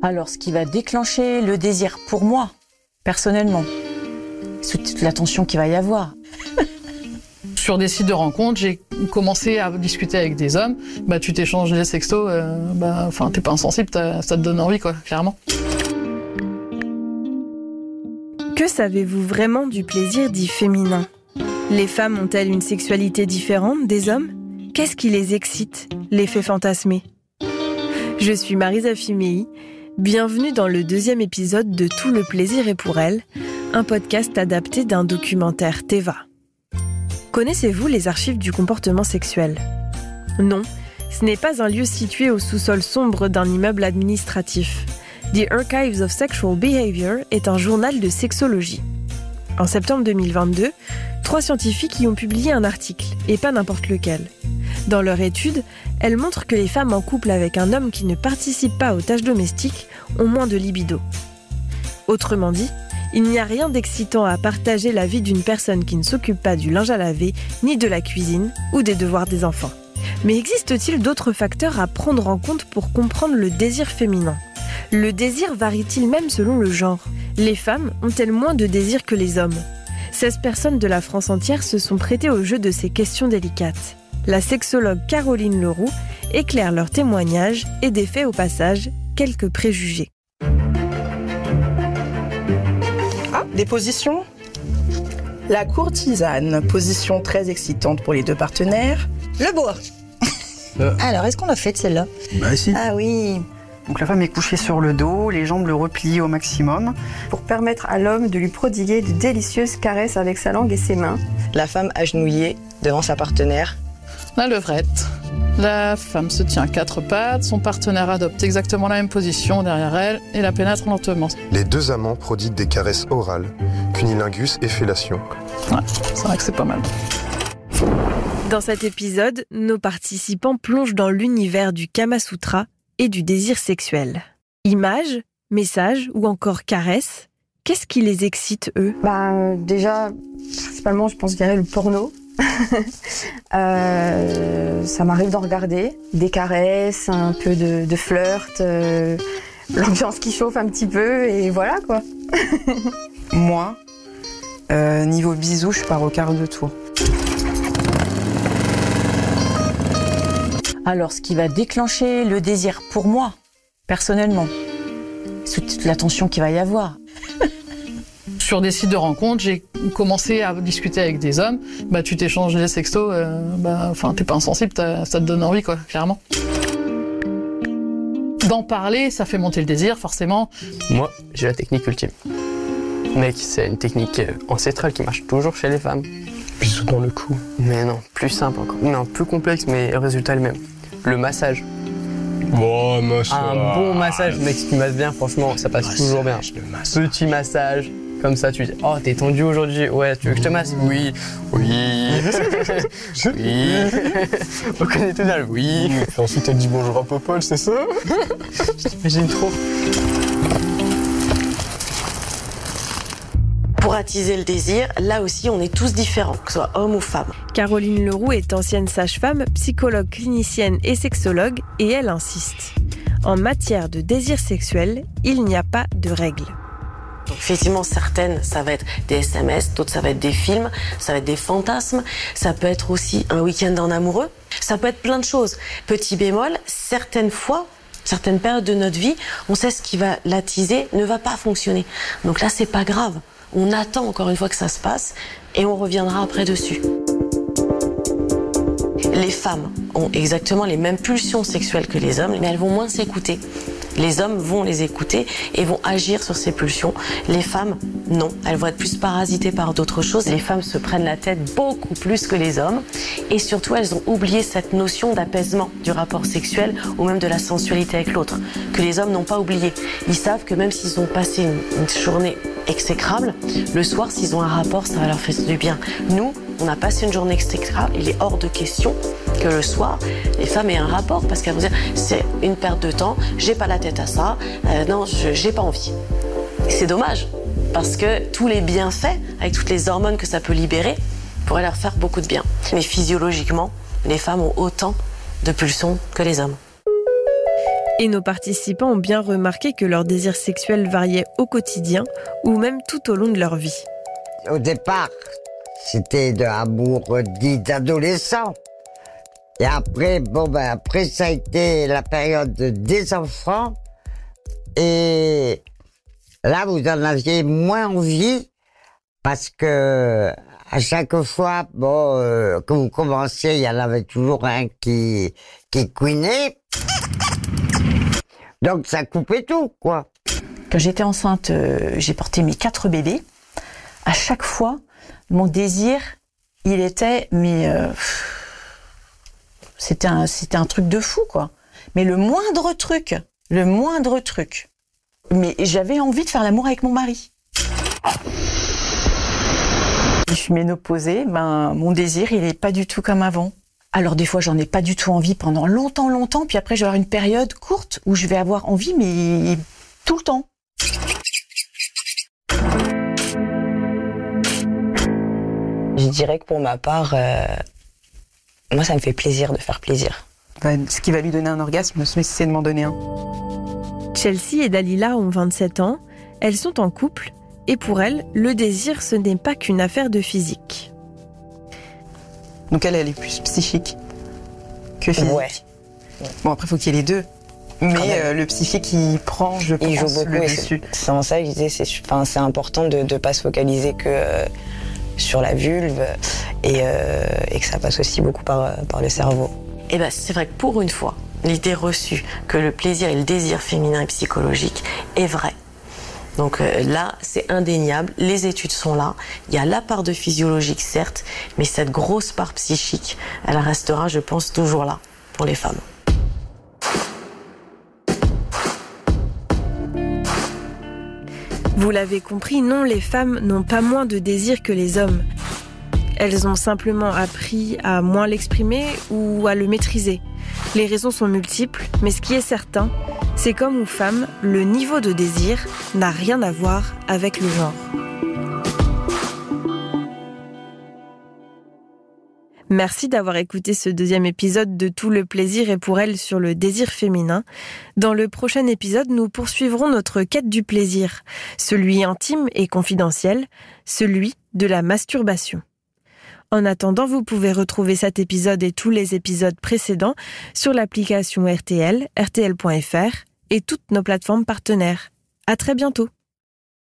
Alors, ce qui va déclencher le désir pour moi, personnellement, c'est toute l'attention qu'il va y avoir. Sur des sites de rencontres, j'ai commencé à discuter avec des hommes. Bah, tu t'échanges des sextos, euh, bah, enfin, t'es pas insensible, ça te donne envie, quoi, clairement. Que savez-vous vraiment du plaisir dit féminin? Les femmes ont-elles une sexualité différente des hommes? Qu'est-ce qui les excite, les fait fantasmer? Je suis Marisa Fimei. Bienvenue dans le deuxième épisode de Tout le plaisir est pour elle, un podcast adapté d'un documentaire Teva. Connaissez-vous les archives du comportement sexuel? Non, ce n'est pas un lieu situé au sous-sol sombre d'un immeuble administratif. The Archives of Sexual Behavior est un journal de sexologie. En septembre 2022, trois scientifiques y ont publié un article, et pas n'importe lequel. Dans leur étude, elles montrent que les femmes en couple avec un homme qui ne participe pas aux tâches domestiques ont moins de libido. Autrement dit, il n'y a rien d'excitant à partager la vie d'une personne qui ne s'occupe pas du linge à laver, ni de la cuisine, ou des devoirs des enfants. Mais existe-t-il d'autres facteurs à prendre en compte pour comprendre le désir féminin? Le désir varie-t-il même selon le genre? Les femmes ont-elles moins de désir que les hommes? 16 personnes de la France entière se sont prêtées au jeu de ces questions délicates la sexologue Caroline Leroux éclaire leurs témoignages et défait au passage quelques préjugés. Ah, des positions? La courtisane, position très excitante pour les deux partenaires. Le bois. Euh. Alors, est-ce qu'on l'a fait celle-là? Bah si. Ah oui. Donc la femme est couchée sur le dos, les jambes le replient au maximum. Pour permettre à l'homme de lui prodiguer de délicieuses caresses avec sa langue et ses mains. La femme agenouillée devant sa partenaire la levrette. La femme se tient à quatre pattes, son partenaire adopte exactement la même position derrière elle et la pénètre lentement. Les deux amants prodiguent des caresses orales, cunilingus et fellation. Ouais, c'est vrai que c'est pas mal. Dans cet épisode, nos participants plongent dans l'univers du Kama Sutra et du désir sexuel. Images, messages ou encore caresses, qu'est-ce qui les excite eux? Bah déjà, principalement, je pense qu'il y a le porno. euh, ça m'arrive d'en regarder, des caresses, un peu de, de flirt, euh, l'ambiance qui chauffe un petit peu et voilà quoi. Moi, euh, niveau bisous, je pars au quart de tour. Alors, ce qui va déclencher le désir pour moi, personnellement, c'est toute l'attention qu'il va y avoir. Sur des sites de rencontres, j'ai commencé à discuter avec des hommes. Bah, tu t'échanges des sextos, euh, bah, enfin, t'es pas insensible, ça te donne envie, quoi, clairement. D'en parler, ça fait monter le désir, forcément. Moi, j'ai la technique ultime. Mec, c'est une technique ancestrale qui marche toujours chez les femmes. Bisous dans le cou. Mais non, plus simple encore. Non, plus complexe, mais le résultat est le même. Le massage. Bon, massage. Un bon massage, mec, si tu masses bien, franchement, ça passe Massage, toujours bien. massage. Petit massage, comme ça, tu dis, oh, t'es tendu aujourd'hui, ouais, tu veux que je te masse? Oui, oui, oui. On connaît tout oui. Et ensuite, elle dit bonjour à Popol, c'est ça? J'imagine trop. Pour attiser le désir, là aussi, on est tous différents, que ce soit homme ou femme. Caroline Leroux est ancienne sage-femme, psychologue clinicienne et sexologue, et elle insiste. En matière de désir sexuel, il n'y a pas de règles. Effectivement, certaines, ça va être des SMS, d'autres, ça va être des films, ça va être des fantasmes, ça peut être aussi un week-end en amoureux, ça peut être plein de choses. Petit bémol, certaines fois, certaines périodes de notre vie, on sait ce qui va l'attiser ne va pas fonctionner. Donc là, c'est pas grave. On attend encore une fois que ça se passe et on reviendra après dessus. Les femmes ont exactement les mêmes pulsions sexuelles que les hommes, mais elles vont moins s'écouter. Les hommes vont les écouter et vont agir sur ces pulsions. Les femmes, non. Elles vont être plus parasitées par d'autres choses. Les femmes se prennent la tête beaucoup plus que les hommes. Et surtout, elles ont oublié cette notion d'apaisement du rapport sexuel ou même de la sensualité avec l'autre, que les hommes n'ont pas oublié. Ils savent que même s'ils ont passé une, une journée exécrable, le soir, s'ils ont un rapport, ça va leur faire du bien. Nous, on a passé une journée exécrable. Il est hors de question que le soir, les femmes aient un rapport parce qu'elles vont dire c'est une perte de temps, j'ai pas la tête à ça, euh, non, je j'ai pas envie. C'est dommage parce que tous les bienfaits, avec toutes les hormones que ça peut libérer, pourraient leur faire beaucoup de bien. Mais physiologiquement, les femmes ont autant de pulsions que les hommes. Et nos participants ont bien remarqué que leur désir sexuel variait au quotidien ou même tout au long de leur vie. Au départ, c'était de l'amour dit d'adolescent. Et après, bon ben après ça a été la période des enfants. Et là, vous en aviez moins envie parce que à chaque fois, bon, euh, vous commenciez, il y en avait toujours un qui qui couinait. Donc ça coupait tout, quoi. Quand j'étais enceinte, euh, j'ai porté mes quatre bébés. À chaque fois, mon désir, il était, mais euh, c'était un, c'était un truc de fou, quoi. Mais le moindre truc, le moindre truc. Mais j'avais envie de faire l'amour avec mon mari. Je suis ménopausée, ben, mon désir, il est pas du tout comme avant. Alors des fois, j'en ai pas du tout envie pendant longtemps, longtemps, puis après, je vais avoir une période courte où je vais avoir envie, mais tout le temps. Je dirais que pour ma part, euh, moi, ça me fait plaisir de faire plaisir. Ce qui va lui donner un orgasme, c'est de m'en donner un. Chelsea et Dalila ont 27 ans, elles sont en couple, et pour elles, le désir, ce n'est pas qu'une affaire de physique. Donc elle, elle est plus psychique que physique. Ouais. Bon, après, il faut qu'il y ait les deux. Mais euh, le psychique, il prend, je pense, Il joue beaucoup. le dessus. C'est en ça que je disais, c'est enfin, c'est important de ne pas se focaliser que euh, sur la vulve et, euh, et que ça passe aussi beaucoup par, euh, le cerveau. Eh ben, c'est vrai que pour une fois, l'idée reçue que le plaisir et le désir féminin et psychologique est vrai. Donc euh, là, c'est indéniable, les études sont là, il y a la part de physiologique certes, mais cette grosse part psychique, elle restera, je pense, toujours là pour les femmes. Vous l'avez compris, non, les femmes n'ont pas moins de désir que les hommes. Elles ont simplement appris à moins l'exprimer ou à le maîtriser. Les raisons sont multiples, mais ce qui est certain, c'est qu'homme ou femme, le niveau de désir n'a rien à voir avec le genre. Merci d'avoir écouté ce deuxième épisode de Tout le plaisir et pour elle sur le désir féminin. Dans le prochain épisode, nous poursuivrons notre quête du plaisir, celui intime et confidentiel, celui de la masturbation. En attendant, vous pouvez retrouver cet épisode et tous les épisodes précédents sur l'application RTL, rtl.fr et toutes nos plateformes partenaires. À très bientôt!